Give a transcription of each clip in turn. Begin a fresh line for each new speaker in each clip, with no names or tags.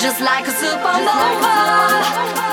just like a supernova.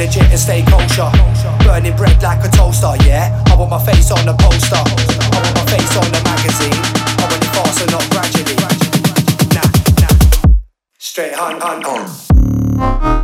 Legit and stay kosher. Burning bread like a toaster, yeah. I want my face on the poster. I want my face on the magazine. I want it fast and not gradually. Nah, nah. Straight hunt, hunt, hunt.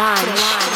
Solange.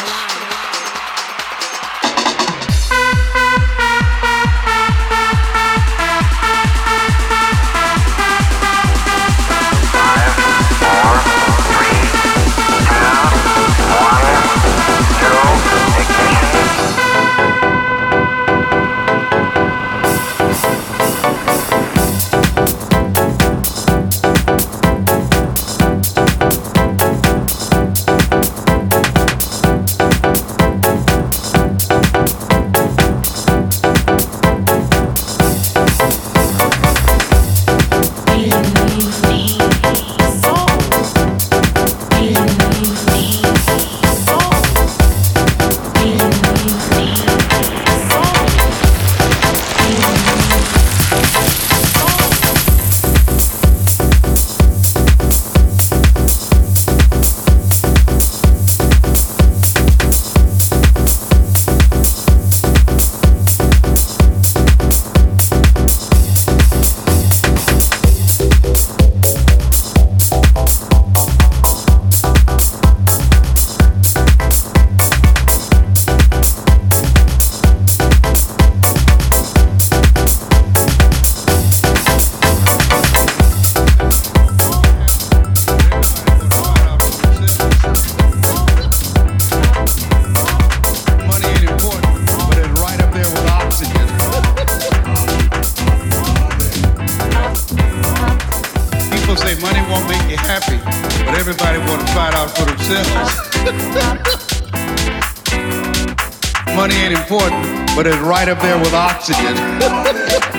For themselves. Money ain't
important, but it's
right up there with oxygen.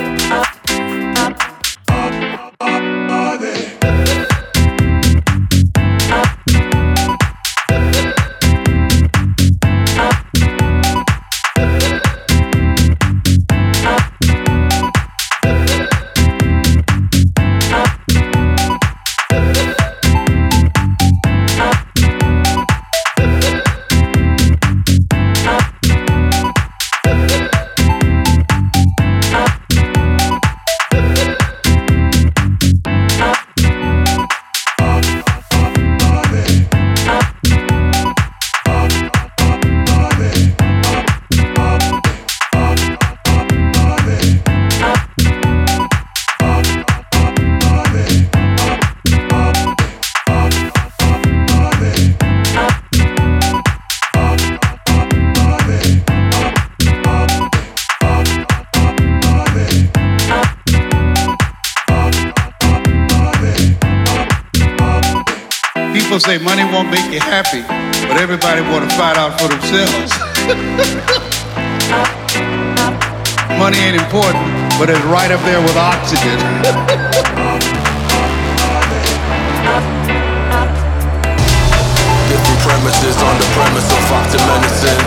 themselves. money ain't important, but it's right up there with oxygen.
Different premises on the premise of fact and medicine.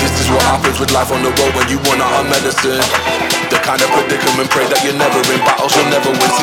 This is what happens with life on the road when you wanna on medicine. The kind of predicament, pray that you're never in battles, you'll never win.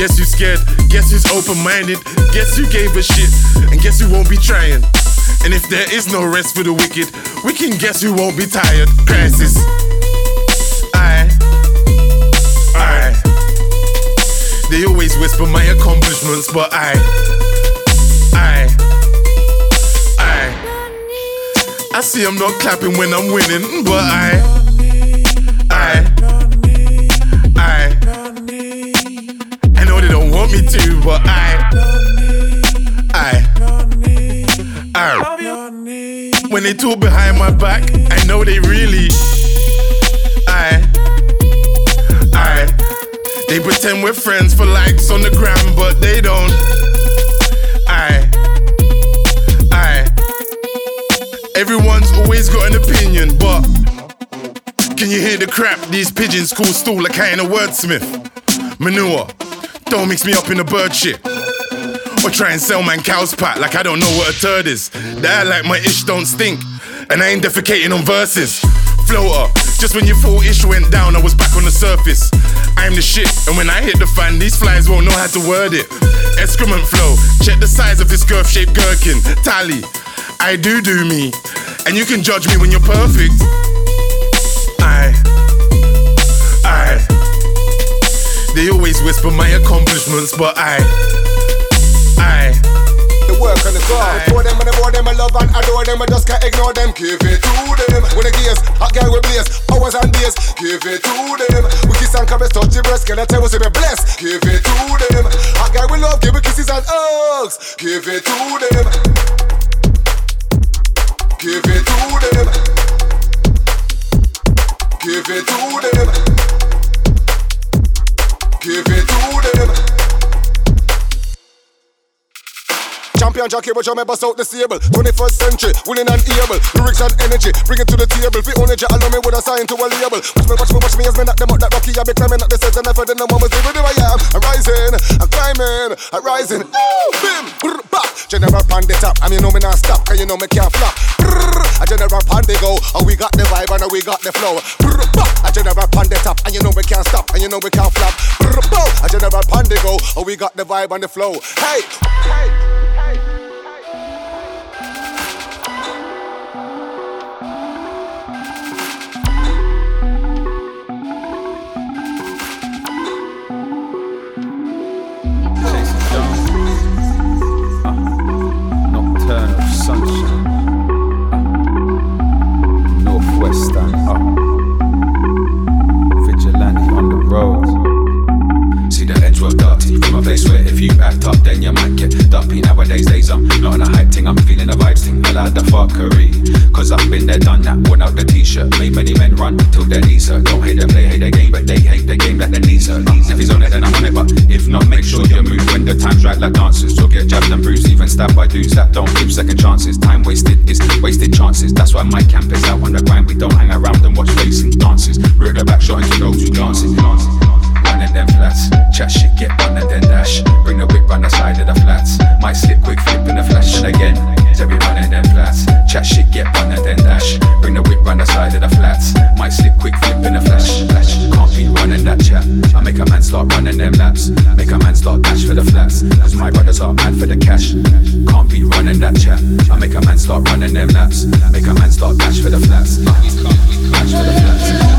Guess who's scared? Guess who's open minded? Guess who gave a shit? And guess who won't be trying? And if there is no rest for the wicked, we can guess who won't be tired. Crisis. I. I. They always whisper my accomplishments, but I. I. I. I see I'm not clapping when I'm winning, but. I. When they talk behind my back, I know they really. I. I. They pretend we're friends for likes on the gram, but they don't. I. I. Everyone's always got an opinion, but. Can you hear the crap these pigeons call stool a kind of wordsmith? Manure. Don't mix me up in the bird shit. Or try and sell man cow's pat like I don't know what a turd is. That like my ish don't stink. And I ain't defecating on verses. Floater, just when you thought ish went down, I was back on the surface. I'm the shit, and when I hit the fan, these flies won't know how to word it. Excrement flow, check the size of this girth shaped gherkin. Tally, I do do me. And you can judge me when you're perfect. I, I. They always whisper my accomplishments, but I.
and the grind. For them and the more them I love and adore them, I just can't ignore them. Give it to them. When the gears, hot guy with blaze, hours and days. Give it to them. We kiss and caress, touch your breast, can I tell us you're blessed? Give it to them. Hot guy with love, give me kisses and hugs. Give it to them. Give it to them. Give it to them. Give it to them. Champion Jackie, but you bust out the stable. 21st century, willing and able. Lyrics and energy, bring it to the table. Fi only allow me with a sign to a label. Watch me, watch me, watch me as me knock them out that rocky. I be climbing up the stairs and I feel the number was living I am. I'm rising, I'm climbing, I'm rising. Ooh, bim, brr, bop. General pan top, and you know me not stop, cause you know me can't flop. Brr, a general pan go, and we got the vibe and we got the flow. Brr, bop. A general pan top, and you know we can't stop, and you know we can't flop. Brr, bop. A general pan go, and we got the vibe and the flow. Hey, hey.
You get dumpy. Nowadays, days I'm not on a hype thing, I'm feeling the vibes thing. I like the fuckery. Cause I've been there, done that, worn out the t shirt. Made many men run till their knees hurt. Don't hate the play, hate the game, but they hate the game that their knees hurt. If he's on it, then I'm on it, but if not, make sure you move when the time's right, like dancers. You'll get jabbed and bruised, even stabbed by dudes that don't give second chances. Time wasted is wasted chances. That's why my camp is out on the grind. We don't hang around and watch racing dances. We're the back shot into those who dances. dances. One of them flats, chat shit, get one and then dash. Bring the whip round the side of the flats. Might slip quick, flip in the flash. And again, to be running them flats. Chat shit, get one and then dash. Bring the whip round the side of the flats. Might slip quick, flip in the flash. flash. Can't be running that chat. I make a man start running them laps. Make a man start dash for the flats. Cause my brothers are mad for the cash. Can't be running that chat. I make a man start running them laps. Make a man start dash for the flats. Dash for the flats.